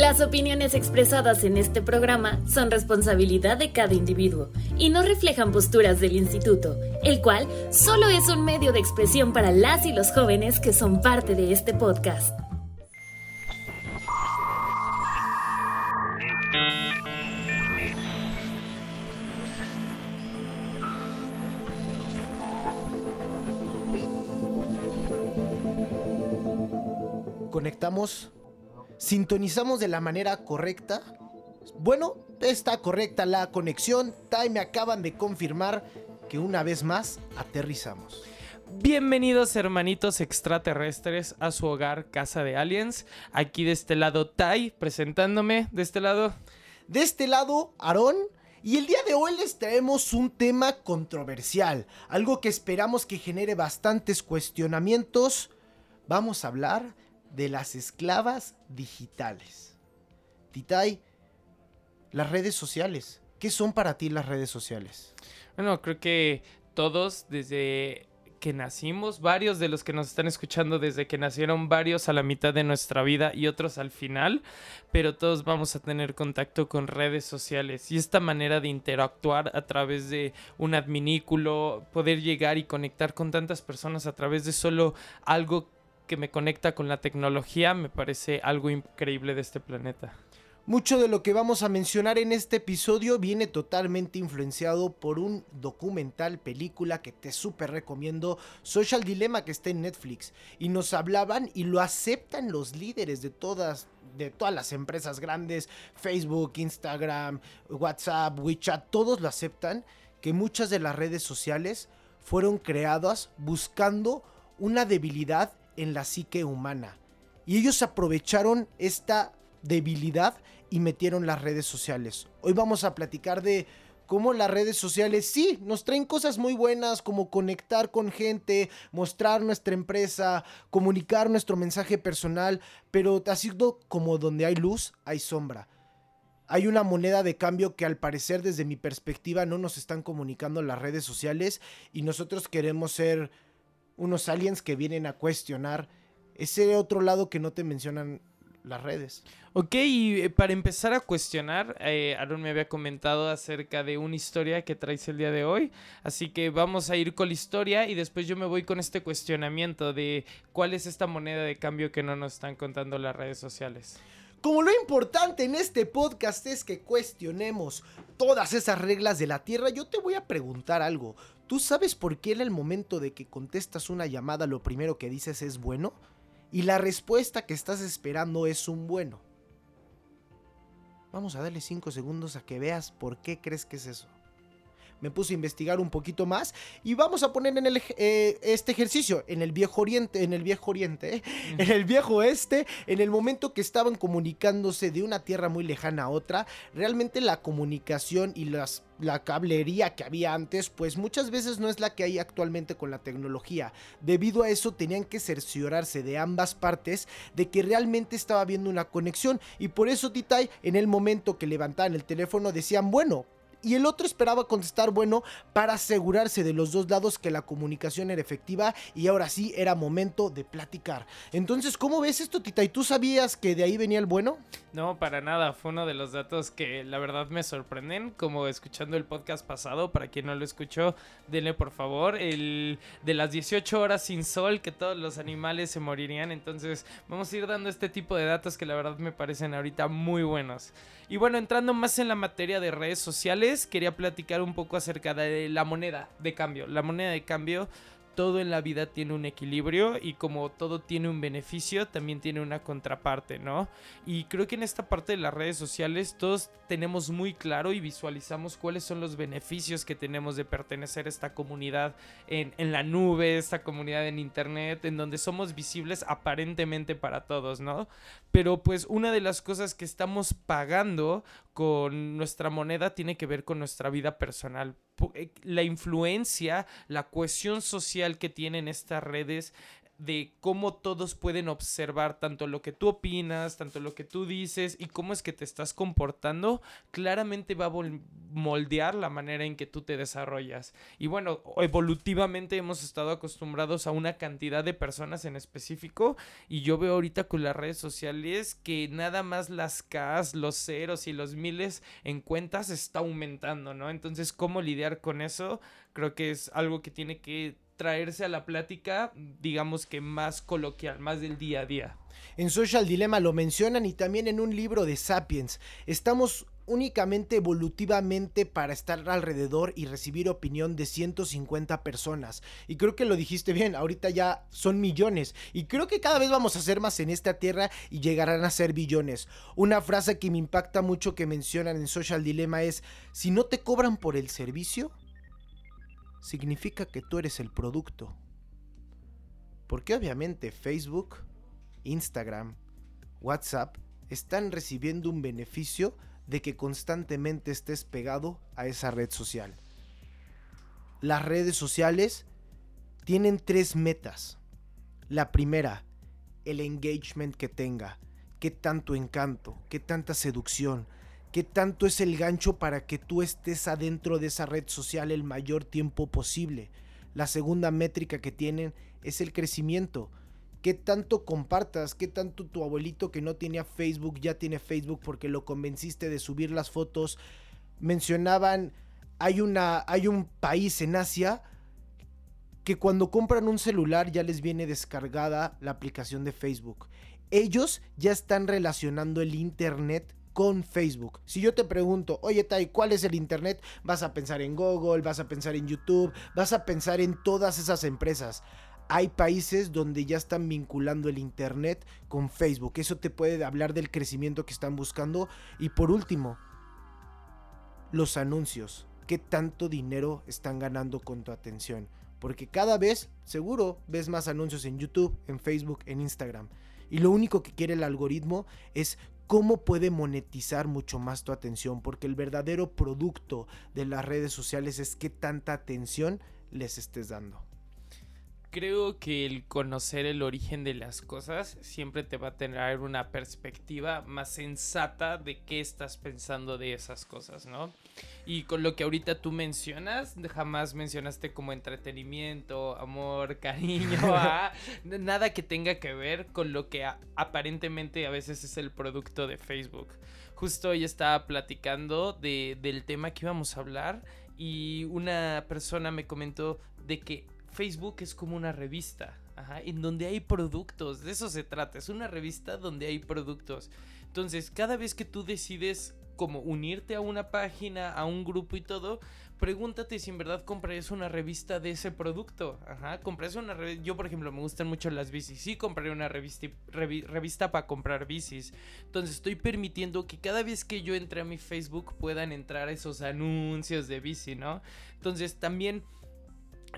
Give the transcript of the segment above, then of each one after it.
Las opiniones expresadas en este programa son responsabilidad de cada individuo y no reflejan posturas del instituto, el cual solo es un medio de expresión para las y los jóvenes que son parte de este podcast. Conectamos sintonizamos de la manera correcta. Bueno, está correcta la conexión. Tai me acaban de confirmar que una vez más aterrizamos. Bienvenidos hermanitos extraterrestres a su hogar Casa de Aliens. Aquí de este lado Tai presentándome. De este lado. De este lado, Aarón. Y el día de hoy les traemos un tema controversial, algo que esperamos que genere bastantes cuestionamientos. Vamos a hablar de las esclavas digitales. Titay, las redes sociales. ¿Qué son para ti las redes sociales? Bueno, creo que todos desde que nacimos, varios de los que nos están escuchando desde que nacieron, varios a la mitad de nuestra vida y otros al final, pero todos vamos a tener contacto con redes sociales y esta manera de interactuar a través de un adminículo, poder llegar y conectar con tantas personas a través de solo algo que me conecta con la tecnología me parece algo increíble de este planeta. Mucho de lo que vamos a mencionar en este episodio viene totalmente influenciado por un documental, película que te súper recomiendo, Social Dilemma, que está en Netflix. Y nos hablaban y lo aceptan los líderes de todas, de todas las empresas grandes, Facebook, Instagram, WhatsApp, WeChat, todos lo aceptan, que muchas de las redes sociales fueron creadas buscando una debilidad en la psique humana. Y ellos aprovecharon esta debilidad y metieron las redes sociales. Hoy vamos a platicar de cómo las redes sociales sí nos traen cosas muy buenas como conectar con gente, mostrar nuestra empresa, comunicar nuestro mensaje personal, pero así como donde hay luz, hay sombra. Hay una moneda de cambio que al parecer desde mi perspectiva no nos están comunicando las redes sociales y nosotros queremos ser unos aliens que vienen a cuestionar ese otro lado que no te mencionan las redes. Ok, y eh, para empezar a cuestionar, eh, Aaron me había comentado acerca de una historia que traes el día de hoy, así que vamos a ir con la historia y después yo me voy con este cuestionamiento de cuál es esta moneda de cambio que no nos están contando las redes sociales. Como lo importante en este podcast es que cuestionemos todas esas reglas de la Tierra, yo te voy a preguntar algo. ¿Tú sabes por qué en el momento de que contestas una llamada lo primero que dices es bueno? Y la respuesta que estás esperando es un bueno. Vamos a darle 5 segundos a que veas por qué crees que es eso me puse a investigar un poquito más y vamos a poner en el, eh, este ejercicio en el viejo oriente, en el viejo oriente, ¿eh? en el viejo oeste, en el momento que estaban comunicándose de una tierra muy lejana a otra, realmente la comunicación y las la cablería que había antes, pues muchas veces no es la que hay actualmente con la tecnología. Debido a eso tenían que cerciorarse de ambas partes de que realmente estaba habiendo una conexión y por eso Titay en el momento que levantaban el teléfono decían, bueno, y el otro esperaba contestar bueno para asegurarse de los dos lados que la comunicación era efectiva y ahora sí era momento de platicar. Entonces, ¿cómo ves esto, Tita? ¿Y tú sabías que de ahí venía el bueno? No, para nada. Fue uno de los datos que la verdad me sorprenden. Como escuchando el podcast pasado, para quien no lo escuchó, denle por favor. El de las 18 horas sin sol, que todos los animales se morirían. Entonces, vamos a ir dando este tipo de datos que la verdad me parecen ahorita muy buenos. Y bueno, entrando más en la materia de redes sociales, quería platicar un poco acerca de la moneda de cambio. La moneda de cambio todo en la vida tiene un equilibrio y como todo tiene un beneficio, también tiene una contraparte, ¿no? Y creo que en esta parte de las redes sociales todos tenemos muy claro y visualizamos cuáles son los beneficios que tenemos de pertenecer a esta comunidad en, en la nube, esta comunidad en internet, en donde somos visibles aparentemente para todos, ¿no? Pero pues una de las cosas que estamos pagando con nuestra moneda tiene que ver con nuestra vida personal. Eh, la influencia, la cohesión social que tienen estas redes de cómo todos pueden observar tanto lo que tú opinas, tanto lo que tú dices y cómo es que te estás comportando, claramente va a moldear la manera en que tú te desarrollas. Y bueno, evolutivamente hemos estado acostumbrados a una cantidad de personas en específico y yo veo ahorita con las redes sociales que nada más las Ks, los ceros y los miles en cuentas está aumentando, ¿no? Entonces, ¿cómo lidiar con eso? Creo que es algo que tiene que traerse a la plática, digamos que más coloquial, más del día a día. En Social Dilemma lo mencionan y también en un libro de Sapiens. Estamos únicamente evolutivamente para estar alrededor y recibir opinión de 150 personas. Y creo que lo dijiste bien, ahorita ya son millones. Y creo que cada vez vamos a ser más en esta tierra y llegarán a ser billones. Una frase que me impacta mucho que mencionan en Social Dilemma es, si no te cobran por el servicio, significa que tú eres el producto. Porque obviamente Facebook, Instagram, WhatsApp están recibiendo un beneficio de que constantemente estés pegado a esa red social. Las redes sociales tienen tres metas. La primera, el engagement que tenga, qué tanto encanto, qué tanta seducción, qué tanto es el gancho para que tú estés adentro de esa red social el mayor tiempo posible. La segunda métrica que tienen es el crecimiento. Qué tanto compartas, qué tanto tu abuelito que no tenía Facebook ya tiene Facebook porque lo convenciste de subir las fotos. Mencionaban, hay, una, hay un país en Asia que cuando compran un celular ya les viene descargada la aplicación de Facebook. Ellos ya están relacionando el Internet con Facebook. Si yo te pregunto, oye Tai, ¿cuál es el Internet? Vas a pensar en Google, vas a pensar en YouTube, vas a pensar en todas esas empresas. Hay países donde ya están vinculando el Internet con Facebook. Eso te puede hablar del crecimiento que están buscando. Y por último, los anuncios. ¿Qué tanto dinero están ganando con tu atención? Porque cada vez, seguro, ves más anuncios en YouTube, en Facebook, en Instagram. Y lo único que quiere el algoritmo es cómo puede monetizar mucho más tu atención, porque el verdadero producto de las redes sociales es qué tanta atención les estés dando. Creo que el conocer el origen de las cosas siempre te va a tener una perspectiva más sensata de qué estás pensando de esas cosas, ¿no? Y con lo que ahorita tú mencionas, jamás mencionaste como entretenimiento, amor, cariño, ah, nada que tenga que ver con lo que aparentemente a veces es el producto de Facebook. Justo hoy estaba platicando de, del tema que íbamos a hablar y una persona me comentó de que Facebook es como una revista, en donde hay productos, de eso se trata, es una revista donde hay productos. Entonces, cada vez que tú decides como unirte a una página, a un grupo y todo, pregúntate si en verdad comprarías una revista de ese producto. Ajá, comprarías una revista. Yo, por ejemplo, me gustan mucho las bicis. Sí, compraré una revista, revista para comprar bicis. Entonces, estoy permitiendo que cada vez que yo entre a mi Facebook puedan entrar esos anuncios de bici, ¿no? Entonces, también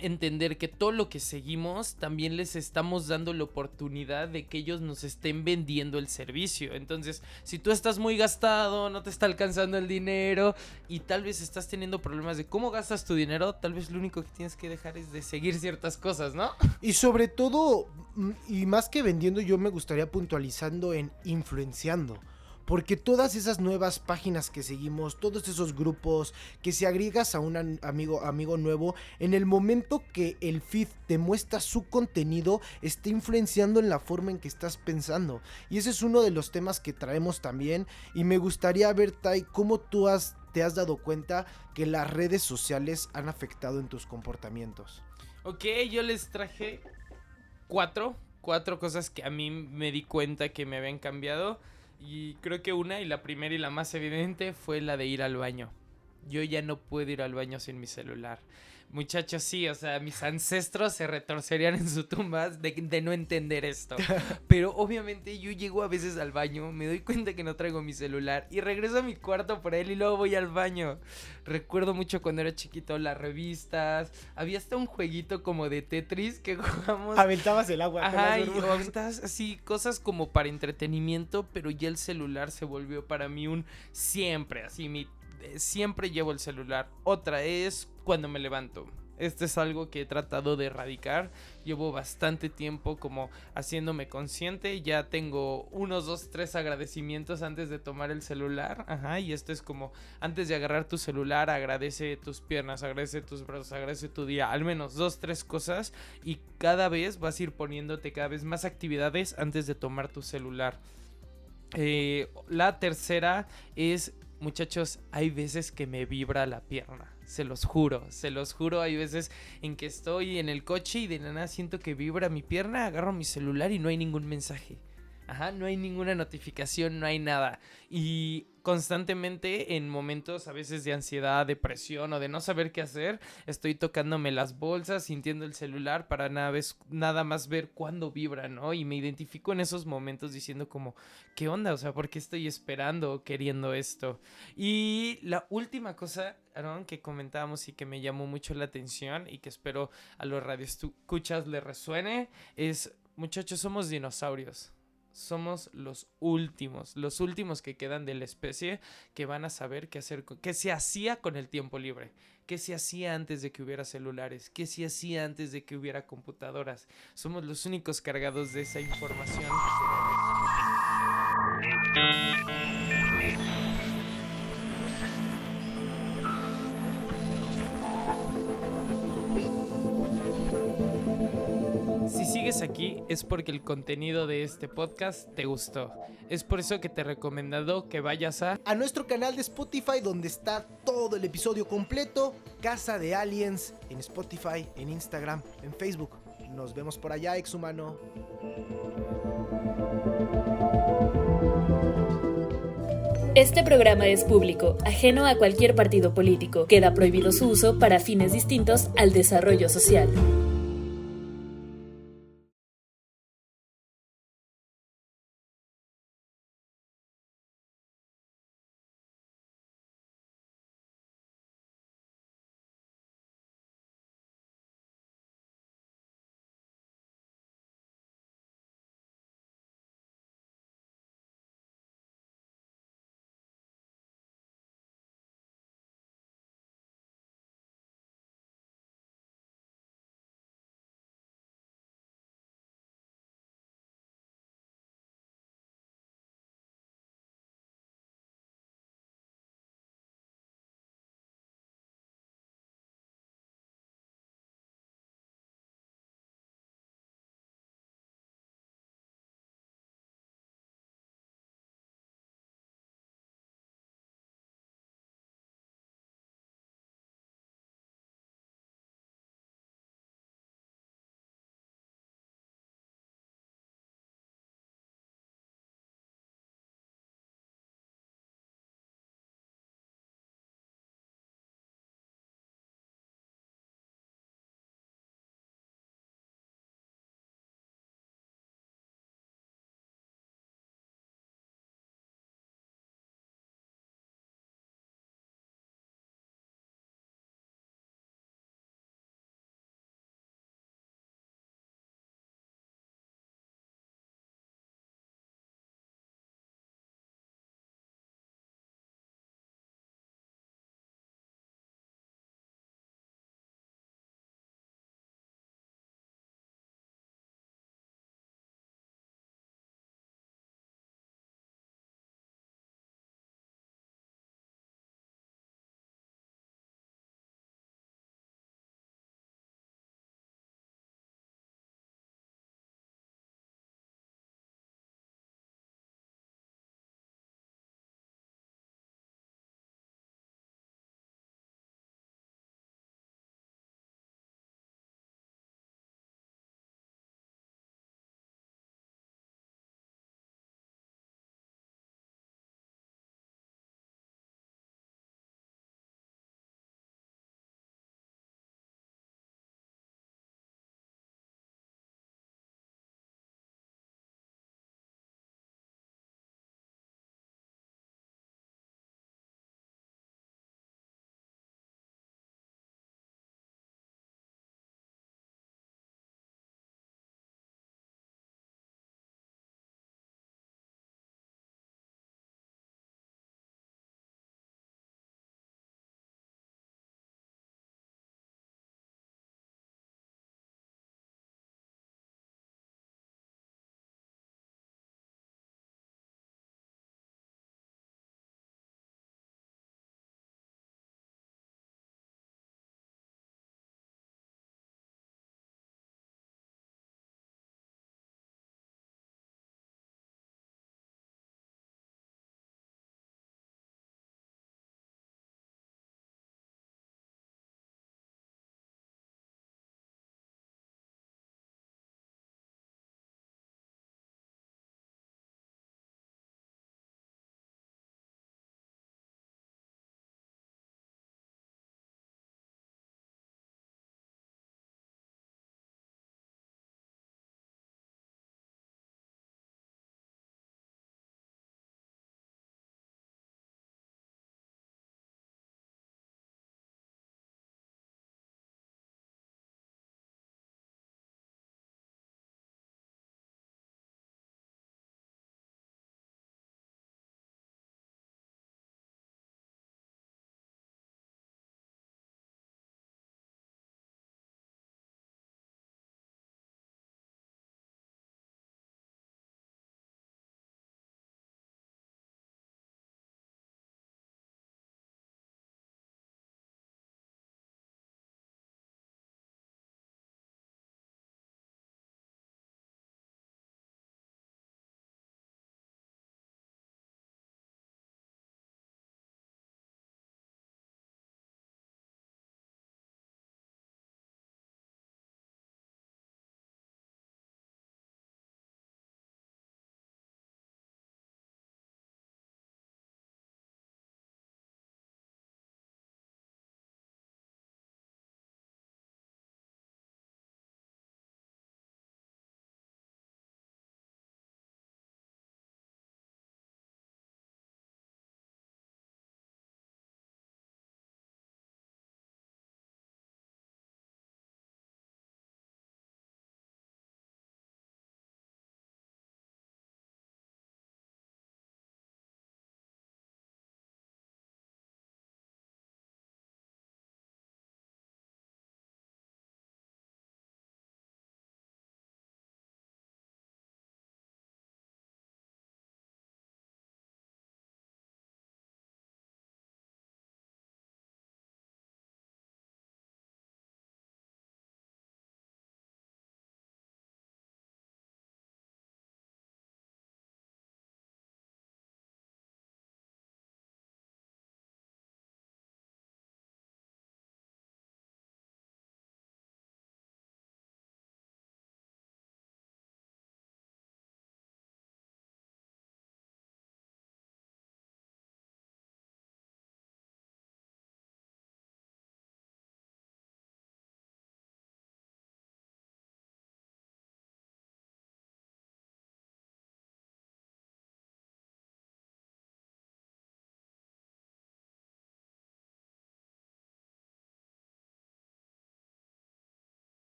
entender que todo lo que seguimos también les estamos dando la oportunidad de que ellos nos estén vendiendo el servicio. Entonces, si tú estás muy gastado, no te está alcanzando el dinero y tal vez estás teniendo problemas de cómo gastas tu dinero, tal vez lo único que tienes que dejar es de seguir ciertas cosas, ¿no? Y sobre todo, mm, y más que vendiendo, yo me gustaría puntualizando en influenciando. Porque todas esas nuevas páginas que seguimos, todos esos grupos, que si agregas a un amigo, amigo nuevo, en el momento que el feed te muestra su contenido, está influenciando en la forma en que estás pensando. Y ese es uno de los temas que traemos también. Y me gustaría ver, Tai, cómo tú has, te has dado cuenta que las redes sociales han afectado en tus comportamientos. Ok, yo les traje cuatro, cuatro cosas que a mí me di cuenta que me habían cambiado. Y creo que una y la primera y la más evidente fue la de ir al baño. Yo ya no puedo ir al baño sin mi celular. Muchachos, sí, o sea, mis ancestros se retorcerían en su tumba de, no entender esto. Pero obviamente yo llego a veces al baño, me doy cuenta que no traigo mi celular y regreso a mi cuarto por él y luego voy al baño. Recuerdo mucho cuando era chiquito las revistas. Había hasta un jueguito como de Tetris que jugamos. Aventabas el agua. Ajá, y aventabas así cosas como para entretenimiento, pero ya el celular se volvió para mí un siempre, así mi siempre llevo el celular. Otra es cuando me levanto. Esto es algo que he tratado de erradicar. Llevo bastante tiempo como haciéndome consciente. Ya tengo unos dos, tres agradecimientos antes de tomar el celular. Ajá, y esto es como antes de agarrar tu celular, agradece tus piernas, agradece tus brazos, agradece tu día. Al menos dos, tres cosas. Y cada vez vas a ir poniéndote cada vez más actividades antes de tomar tu celular. Eh, la tercera es, muchachos, hay veces que me vibra la pierna se los juro, se los juro. Hay veces en que estoy en el coche y de nada siento que vibra mi pierna, agarro mi celular y no hay ningún mensaje. Ajá, no hay ninguna notificación, no hay nada. Y constantemente en momentos a veces de ansiedad, depresión o de no saber qué hacer, estoy tocándome las bolsas, sintiendo el celular para nada, nada más ver cuándo vibra, ¿no? Y me identifico en esos momentos diciendo como, ¿qué onda? O sea, ¿por qué estoy esperando, queriendo esto? Y la última cosa, que comentábamos y que me llamó mucho la atención y que espero a los radioescuchas le resuene, es, muchachos, somos dinosaurios somos los últimos, los últimos que quedan de la especie que van a saber qué hacer, qué se hacía con el tiempo libre, qué se hacía antes de que hubiera celulares, qué se hacía antes de que hubiera computadoras. Somos los únicos cargados de esa información. Sigues aquí es porque el contenido de este podcast te gustó. Es por eso que te he recomendado que vayas a... A nuestro canal de Spotify donde está todo el episodio completo. Casa de Aliens en Spotify, en Instagram, en Facebook. Nos vemos por allá, exhumano. Este programa es público, ajeno a cualquier partido político. Queda prohibido su uso para fines distintos al desarrollo social.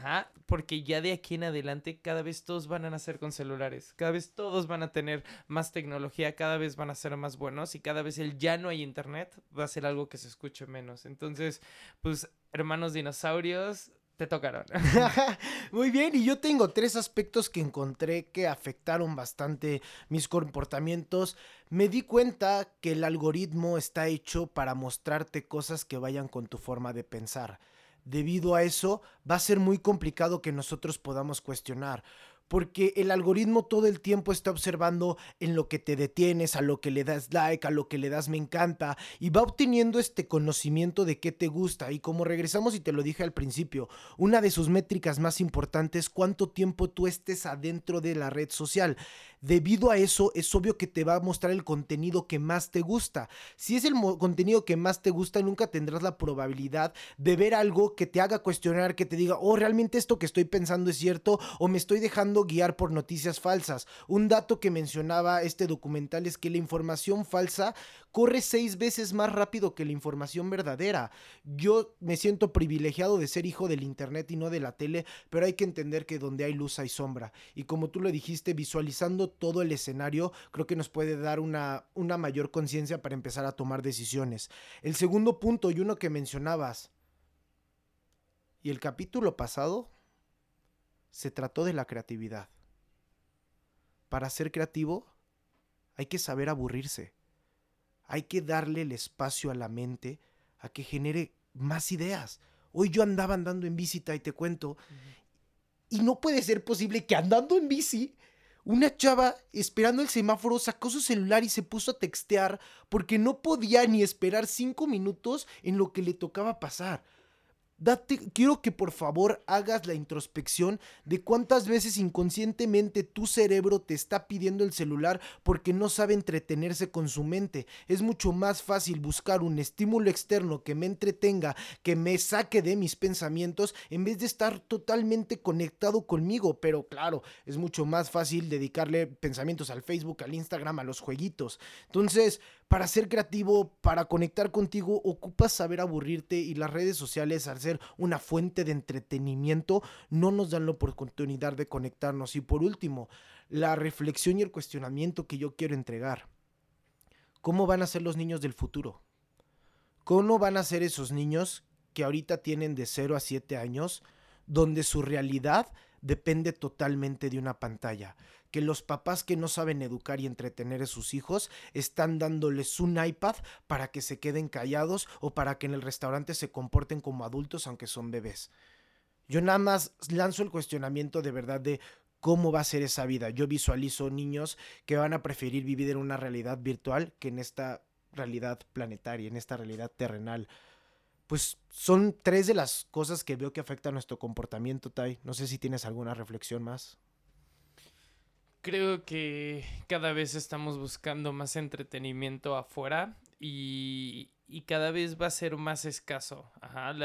Ajá, porque ya de aquí en adelante cada vez todos van a nacer con celulares, cada vez todos van a tener más tecnología, cada vez van a ser más buenos y cada vez el ya no hay internet va a ser algo que se escuche menos. Entonces, pues, hermanos dinosaurios, te tocaron. Muy bien, y yo tengo tres aspectos que encontré que afectaron bastante mis comportamientos. Me di cuenta que el algoritmo está hecho para mostrarte cosas que vayan con tu forma de pensar. Debido a eso, va a ser muy complicado que nosotros podamos cuestionar porque el algoritmo todo el tiempo está observando en lo que te detienes, a lo que le das like, a lo que le das me encanta, y va obteniendo este conocimiento de qué te gusta. Y como regresamos y te lo dije al principio, una de sus métricas más importantes es cuánto tiempo tú estés adentro de la red social. Debido a eso, es obvio que te va a mostrar el contenido que más te gusta. Si es el contenido que más te gusta, nunca tendrás la probabilidad de ver algo que te haga cuestionar, que te diga, oh, realmente esto que estoy pensando es cierto, o me estoy dejando guiar por noticias falsas. Un dato que mencionaba este documental es que la información falsa corre seis veces más rápido que la información verdadera. Yo me siento privilegiado de ser hijo del Internet y no de la tele, pero hay que entender que donde hay luz hay sombra. Y como tú lo dijiste, visualizando todo el escenario, creo que nos puede dar una, una mayor conciencia para empezar a tomar decisiones. El segundo punto y uno que mencionabas, y el capítulo pasado se trató de la creatividad. Para ser creativo hay que saber aburrirse. Hay que darle el espacio a la mente a que genere más ideas. Hoy yo andaba andando en bici, y te cuento, y no puede ser posible que andando en bici, una chava esperando el semáforo sacó su celular y se puso a textear porque no podía ni esperar cinco minutos en lo que le tocaba pasar quiero que por favor hagas la introspección de cuántas veces inconscientemente tu cerebro te está pidiendo el celular porque no sabe entretenerse con su mente. Es mucho más fácil buscar un estímulo externo que me entretenga, que me saque de mis pensamientos, en vez de estar totalmente conectado conmigo. Pero claro, es mucho más fácil dedicarle pensamientos al Facebook, al Instagram, a los jueguitos. Entonces, para ser creativo, para conectar contigo, ocupas saber aburrirte y las redes sociales, al ser una fuente de entretenimiento, no nos dan la oportunidad de conectarnos. Y por último, la reflexión y el cuestionamiento que yo quiero entregar. ¿Cómo van a ser los niños del futuro? ¿Cómo van a ser esos niños que ahorita tienen de 0 a 7 años, donde su realidad depende totalmente de una pantalla? que los papás que no saben educar y entretener a sus hijos están dándoles un iPad para que se queden callados o para que en el restaurante se comporten como adultos aunque son bebés. Yo nada más lanzo el cuestionamiento de verdad de cómo va a ser esa vida. Yo visualizo niños que van a preferir vivir en una realidad virtual que en esta realidad planetaria, en esta realidad terrenal. Pues son tres de las cosas que veo que afectan nuestro comportamiento, Tai. No sé si tienes alguna reflexión más. Creo que cada vez estamos buscando más entretenimiento afuera y, cada vez va a ser más escaso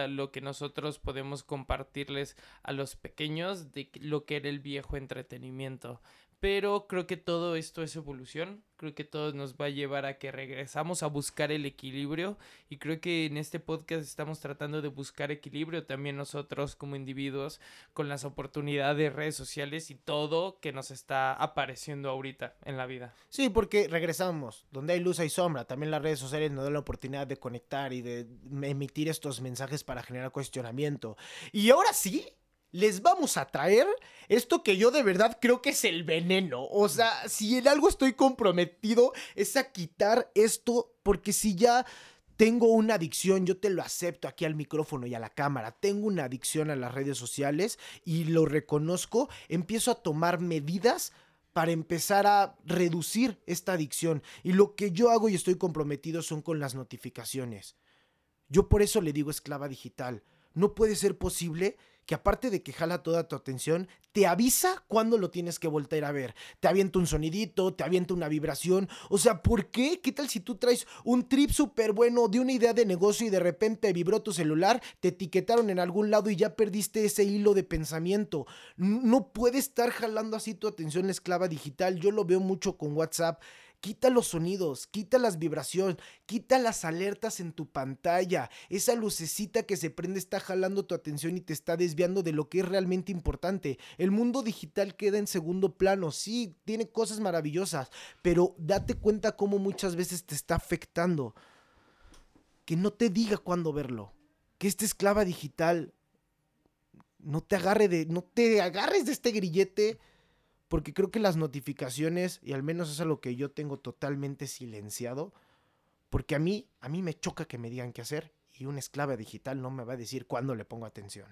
lo que nosotros podemos compartirles a los pequeños de lo que era el viejo entretenimiento. Pero creo que todo esto es evolución, creo que todo nos va a llevar a que regresamos a buscar el equilibrio y creo que en este podcast estamos tratando de buscar equilibrio también nosotros como individuos con las oportunidades de redes sociales y todo que nos está apareciendo ahorita en la vida. Sí, porque regresamos, donde hay luz hay sombra, también las redes sociales nos dan la oportunidad de conectar y de emitir estos mensajes para generar cuestionamiento. Y ahora sí, les vamos a traer esto que yo de verdad creo que es el veneno. O sea, si en algo estoy comprometido es a quitar esto, porque si ya tengo una adicción, yo te lo acepto aquí al micrófono y a la cámara, tengo una adicción a las redes sociales y lo reconozco, empiezo a tomar medidas para empezar a reducir esta adicción. Y lo que yo hago y estoy comprometido son con las notificaciones. Yo por eso le digo esclava digital. No puede ser posible que aparte de que jala toda tu atención, te avisa cuando lo tienes que volver a ver. Te avienta un sonidito, te avienta una vibración. O sea, ¿por qué? ¿Qué tal si tú traes un trip súper bueno de una idea de negocio y de repente vibró tu celular, te etiquetaron en algún lado y ya perdiste ese hilo de pensamiento? No puede estar jalando así tu atención esclava digital. Yo lo veo mucho con WhatsApp Quita los sonidos, quita las vibraciones, quita las alertas en tu pantalla. Esa lucecita que se prende está jalando tu atención y te está desviando de lo que es realmente importante. El mundo digital queda en segundo plano. Sí, tiene cosas maravillosas, pero date cuenta cómo muchas veces te está afectando. Que no te diga cuándo verlo. Que esta esclava digital no te agarre de no te agarres de este grillete porque creo que las notificaciones, y al menos es lo que yo tengo totalmente silenciado, porque a mí, a mí me choca que me digan qué hacer y una esclava digital no me va a decir cuándo le pongo atención.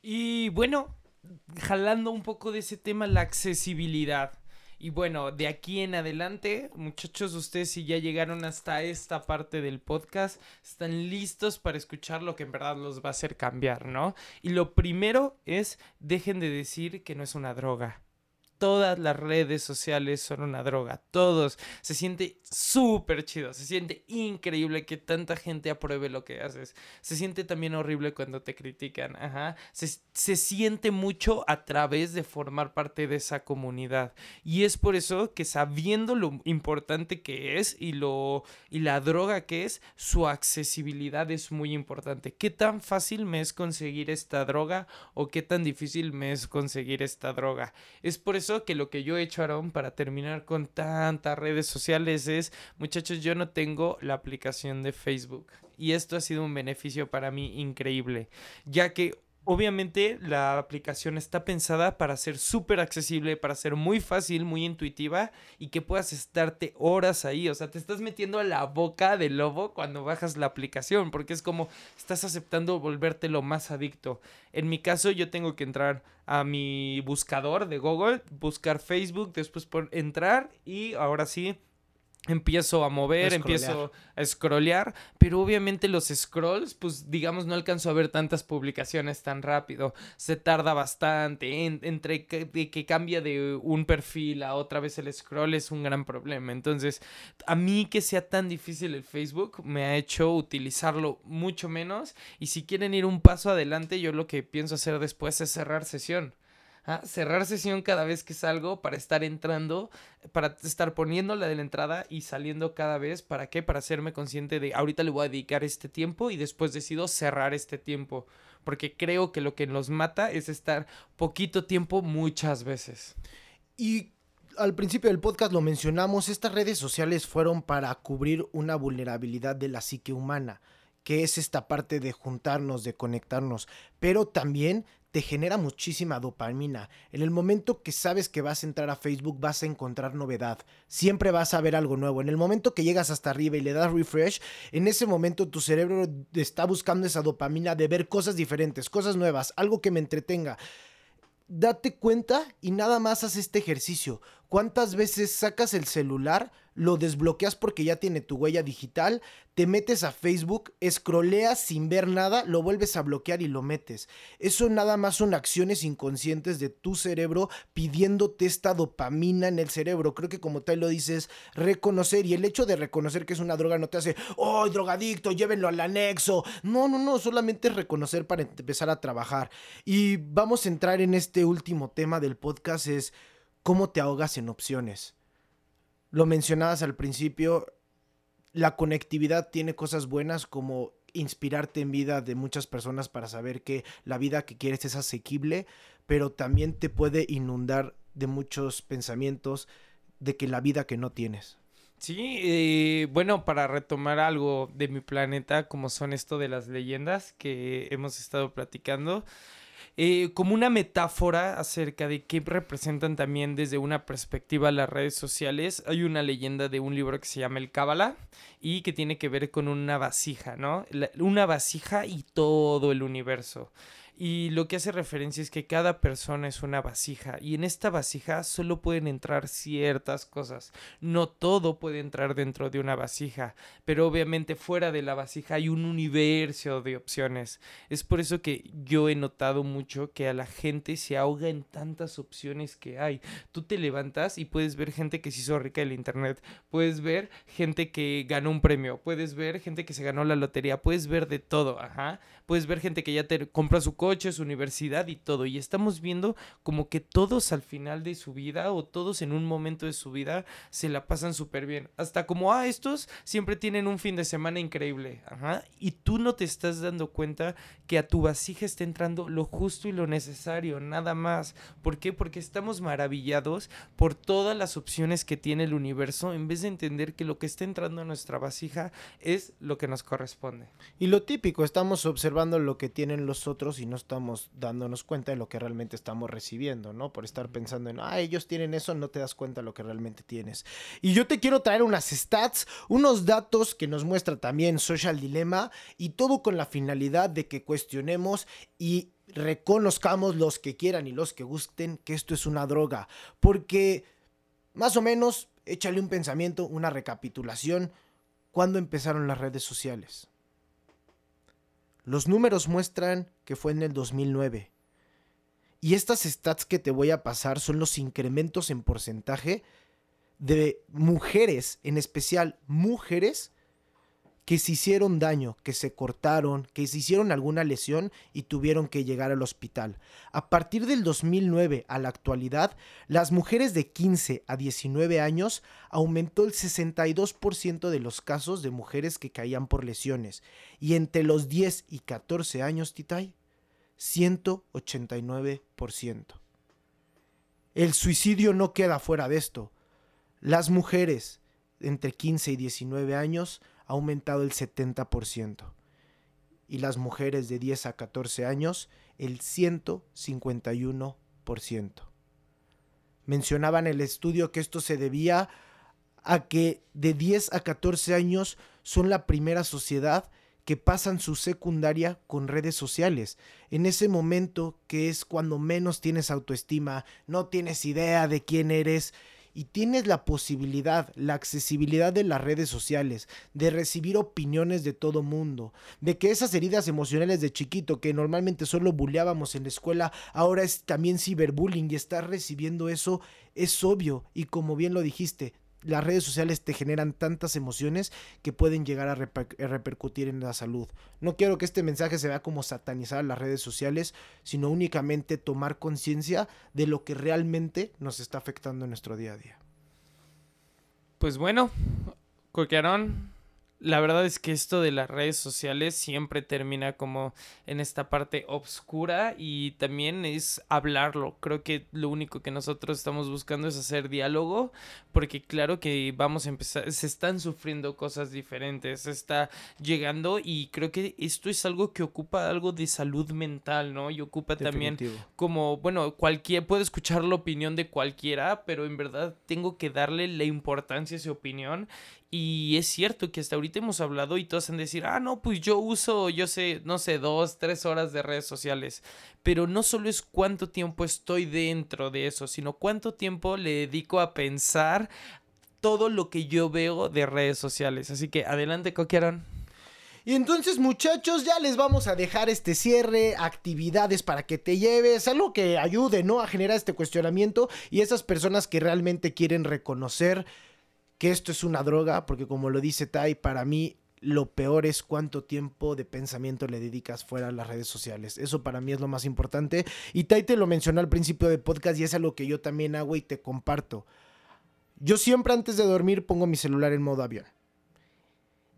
Y bueno, jalando un poco de ese tema, la accesibilidad. Y bueno, de aquí en adelante, muchachos, ustedes si ya llegaron hasta esta parte del podcast, están listos para escuchar lo que en verdad los va a hacer cambiar, ¿no? Y lo primero es, dejen de decir que no es una droga todas las redes sociales son una droga. Todos. Se siente súper chido. Se siente increíble que tanta gente apruebe lo que haces. Se siente también horrible cuando te critican. Ajá. Se, siente mucho a través de formar parte de esa comunidad. Y es por eso que sabiendo lo importante que es y, lo, y la droga que es, su accesibilidad es muy importante. ¿Qué tan fácil me es conseguir esta droga o qué tan difícil me es conseguir esta droga? Es por eso que lo que yo he hecho, Aaron, para terminar con tantas redes sociales es, muchachos, yo no tengo la aplicación de Facebook. Y esto ha sido un beneficio para mí increíble, ya que Obviamente la aplicación está pensada para ser súper accesible, para ser muy fácil, muy intuitiva y que puedas estarte horas ahí. O sea, te estás metiendo a la boca del lobo cuando bajas la aplicación, porque es como estás aceptando volverte lo más adicto. En mi caso yo tengo que entrar a mi buscador de Google, buscar Facebook, después por entrar y ahora sí empiezo a mover, empiezo a scrollear, pero obviamente los scrolls, pues digamos, no alcanzo a ver tantas publicaciones tan rápido, se tarda bastante, entre que, que, cambia de un perfil a otra vez el scroll es un gran problema, entonces a mí que sea tan difícil el Facebook me ha hecho utilizarlo mucho menos y si quieren ir un paso adelante, yo lo que pienso hacer después es cerrar sesión cerrar sesión cada vez que salgo para estar entrando, para estar poniendo la de la entrada y saliendo cada vez. ¿Para qué? Para hacerme consciente de ahorita le voy a dedicar este tiempo y después decido cerrar este tiempo. Porque creo que lo que nos mata es estar poquito tiempo muchas veces. Y al principio del podcast lo mencionamos, estas redes sociales fueron para cubrir una vulnerabilidad de la psique humana que es esta parte de juntarnos, de conectarnos, pero también te genera muchísima dopamina. En el momento que sabes que vas a entrar a Facebook vas a encontrar novedad. Siempre vas a ver algo nuevo. En el momento que llegas hasta arriba y le das refresh, en ese momento tu cerebro está buscando esa dopamina de ver cosas diferentes, cosas nuevas, algo que me entretenga. Date cuenta y nada más haz este ejercicio. ¿Cuántas veces sacas el celular, lo desbloqueas porque ya tiene tu huella digital, te metes a Facebook, scrolleas sin ver nada, lo vuelves a bloquear y lo metes? Eso nada más son acciones inconscientes de tu cerebro pidiéndote esta dopamina en el cerebro. Creo que como tal lo dices, reconocer y el hecho de reconocer que es una droga no te hace, oh, drogadicto, llévenlo al anexo. No, no, no, solamente es reconocer para empezar a trabajar. Y vamos a entrar en este último tema del podcast, es cómo te ahogas en opciones. Lo mencionabas al principio, la conectividad tiene cosas buenas como inspirarte en vida de muchas personas para saber que la vida que quieres es asequible, pero también te puede inundar de muchos pensamientos de que la vida que no tienes. Sí, bueno, para retomar algo de mi planeta, como son esto de las leyendas que hemos estado platicando, eh, como una metáfora acerca de qué representan también desde una perspectiva las redes sociales. Hay una leyenda de un libro que se llama El Cábala y que tiene que ver con una vasija, ¿no? una vasija y todo el universo. Y lo que hace referencia es que cada persona es una vasija y en esta vasija solo pueden entrar ciertas cosas. No todo puede entrar dentro de una vasija, pero obviamente fuera de la vasija hay un universo de opciones. Es por eso que yo he notado mucho que a la gente se ahoga en tantas opciones que hay. Tú te levantas y puedes ver gente que se hizo rica del internet, puedes ver gente que ganó un premio, puedes ver gente que se ganó la lotería, puedes ver de todo, ajá. Puedes ver gente que ya te compra su coche coches, universidad y todo. Y estamos viendo como que todos al final de su vida o todos en un momento de su vida se la pasan súper bien. Hasta como, ah, estos siempre tienen un fin de semana increíble. Ajá. Y tú no te estás dando cuenta que a tu vasija está entrando lo justo y lo necesario, nada más. ¿Por qué? Porque estamos maravillados por todas las opciones que tiene el universo en vez de entender que lo que está entrando a nuestra vasija es lo que nos corresponde. Y lo típico, estamos observando lo que tienen los otros y no estamos dándonos cuenta de lo que realmente estamos recibiendo, ¿no? Por estar pensando en, ah, ellos tienen eso, no te das cuenta de lo que realmente tienes. Y yo te quiero traer unas stats, unos datos que nos muestra también Social Dilemma y todo con la finalidad de que cuestionemos y reconozcamos los que quieran y los que gusten que esto es una droga. Porque, más o menos, échale un pensamiento, una recapitulación. ¿Cuándo empezaron las redes sociales? Los números muestran que fue en el 2009. Y estas stats que te voy a pasar son los incrementos en porcentaje de mujeres, en especial mujeres, que se hicieron daño, que se cortaron, que se hicieron alguna lesión y tuvieron que llegar al hospital. A partir del 2009 a la actualidad, las mujeres de 15 a 19 años aumentó el 62% de los casos de mujeres que caían por lesiones y entre los 10 y 14 años, Titay, 189%. El suicidio no queda fuera de esto. Las mujeres entre 15 y 19 años ha aumentado el 70%. Y las mujeres de 10 a 14 años el 151%. Mencionaban el estudio que esto se debía a que de 10 a 14 años son la primera sociedad que pasan su secundaria con redes sociales. En ese momento que es cuando menos tienes autoestima, no tienes idea de quién eres y tienes la posibilidad, la accesibilidad de las redes sociales, de recibir opiniones de todo mundo, de que esas heridas emocionales de chiquito que normalmente solo bulleábamos en la escuela, ahora es también ciberbullying y estar recibiendo eso es obvio. Y como bien lo dijiste, las redes sociales te generan tantas emociones que pueden llegar a, repercutir en la salud. No quiero que este mensaje se vea como satanizar las redes sociales, sino únicamente tomar conciencia de lo que realmente nos está afectando en nuestro día a día. Pues bueno, Coquearón, la verdad es que esto de las redes sociales siempre termina como en esta parte obscura y también es hablarlo. Creo que lo único que nosotros estamos buscando es hacer diálogo porque claro que vamos a empezar, se están sufriendo cosas diferentes, se está llegando y creo que esto es algo que ocupa algo de salud mental, ¿no? Y ocupa también como, bueno, cualquier, puedo escuchar la opinión de cualquiera, pero en verdad tengo que darle la importancia a esa opinión y es cierto que hasta ahorita hemos hablado y todos han decir, ah, no, pues yo uso, yo sé, no sé, dos, tres horas de redes sociales. Pero no solo es cuánto tiempo estoy dentro de eso, sino cuánto tiempo le dedico a pensar todo lo que yo veo de redes sociales. Así que adelante, Coquieron. Y entonces muchachos, ya les vamos a dejar este cierre, actividades para que te lleves, algo que ayude, ¿no? A generar este cuestionamiento y esas personas que realmente quieren reconocer que esto es una droga, porque como lo dice Tai, para mí lo peor es cuánto tiempo de pensamiento le dedicas fuera a las redes sociales. Eso para mí es lo más importante. Y Tai te lo mencionó al principio del podcast y es algo que yo también hago y te comparto. Yo siempre antes de dormir pongo mi celular en modo avión.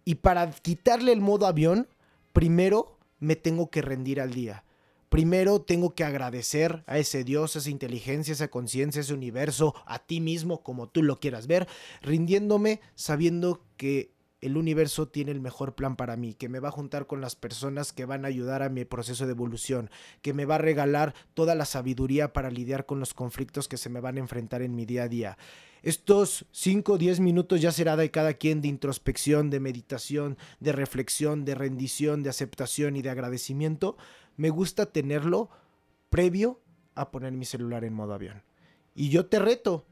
Y para quitarle el modo avión, primero me tengo que rendir al día primero tengo que agradecer a ese Dios, esa inteligencia, esa conciencia, ese universo, a ti mismo, como tú lo quieras ver, rindiéndome sabiendo que el universo tiene el mejor plan para mí, que me va a juntar con las personas que van a ayudar a mi proceso de evolución, que me va a regalar toda la sabiduría para lidiar con los conflictos que se me van a enfrentar en mi día a día. Estos 5 o 10 minutos ya será de cada quien de introspección, de meditación, de reflexión, de rendición, de aceptación y de agradecimiento, me gusta tenerlo previo a poner mi celular en modo avión. Y yo te reto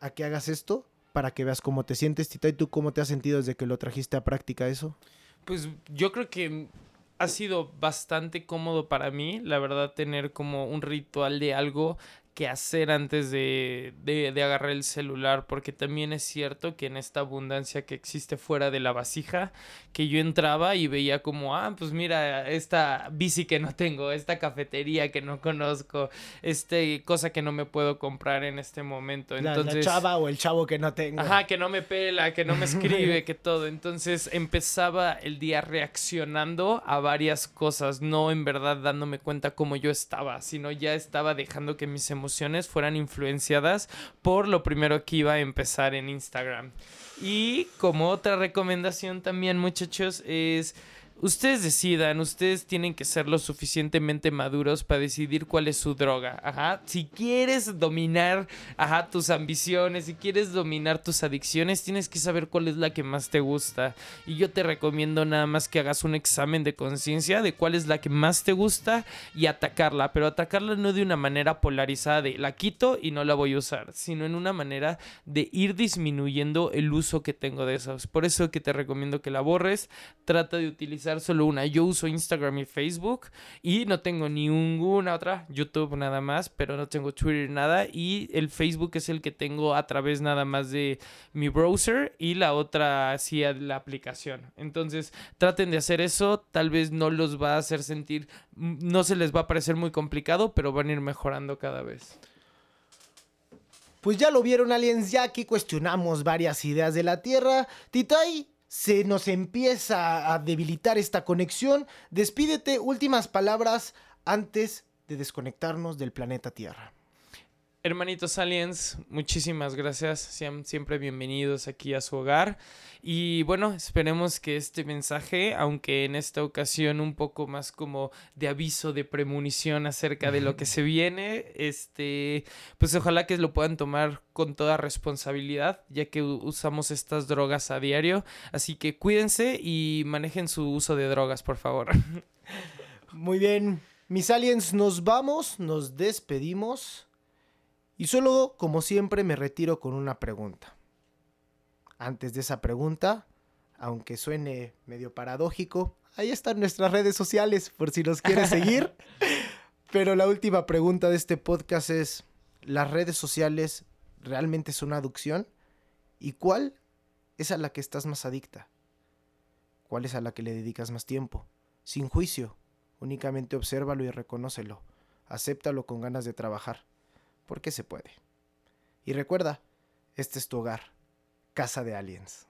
a que hagas esto para que veas cómo te sientes, Tita, y tú cómo te has sentido desde que lo trajiste a práctica eso. Pues yo creo que ha sido bastante cómodo para mí, la verdad, tener como un ritual de algo qué hacer antes de, de, de, agarrar el celular, porque también es cierto que en esta abundancia que existe fuera de la vasija, que yo entraba y veía como, ah, pues mira, esta bici que no tengo, esta cafetería que no conozco, este cosa que no me puedo comprar en este momento. Entonces, la, chava o el chavo que no tengo. Ajá, que no me pela, que no me escribe, que todo. Entonces empezaba el día reaccionando a varias cosas, no en verdad dándome cuenta cómo yo estaba, sino ya estaba dejando que mis emociones fueran influenciadas por lo primero que iba a empezar en Instagram. Y como otra recomendación también, muchachos, es ustedes decidan, ustedes tienen que ser lo suficientemente maduros para decidir cuál es su droga. Ajá. Si quieres dominar, ajá, tus ambiciones, si quieres dominar tus adicciones, tienes que saber cuál es la que más te gusta. Y yo te recomiendo nada más que hagas un examen de conciencia de cuál es la que más te gusta y atacarla, pero atacarla no de una manera polarizada de la quito y no la voy a usar, sino en una manera de ir disminuyendo el uso que tengo de esas. Por eso que te recomiendo que la borres, trata de utilizar solo una. Yo uso Instagram y Facebook y no tengo ninguna otra, YouTube nada más, pero no tengo Twitter nada y el Facebook es el que tengo a través nada más de mi browser y la otra sí la aplicación. Entonces traten de hacer eso, tal vez no los va a hacer sentir, no se les va a parecer muy complicado, pero van a ir mejorando cada vez. Pues ya lo vieron aliens, ya aquí cuestionamos varias ideas de la Tierra. Titay, se nos empieza a debilitar esta conexión. Despídete, últimas palabras antes de desconectarnos del planeta Tierra. Hermanitos aliens, muchísimas gracias. Sean siempre bienvenidos aquí a su hogar. Y bueno, esperemos que este mensaje, aunque en esta ocasión un poco más como de aviso, de premonición acerca de lo que se viene, este, pues ojalá que lo puedan tomar con toda responsabilidad, ya que usamos estas drogas a diario. Así que cuídense y manejen su uso de drogas, por favor. Muy bien, mis aliens, nos vamos, nos despedimos. Y solo, como siempre, me retiro con una pregunta. Antes de esa pregunta, aunque suene medio paradójico, ahí están nuestras redes sociales por si nos quieres seguir. Pero la última pregunta de este podcast es, ¿las redes sociales realmente son una adicción? ¿Y cuál es a la que estás más adicta? ¿Cuál es a la que le dedicas más tiempo? Sin juicio, únicamente obsérvalo y reconócelo. Acéptalo con ganas de trabajar porque se puede. Y recuerda, este es tu hogar, Casa de Aliens.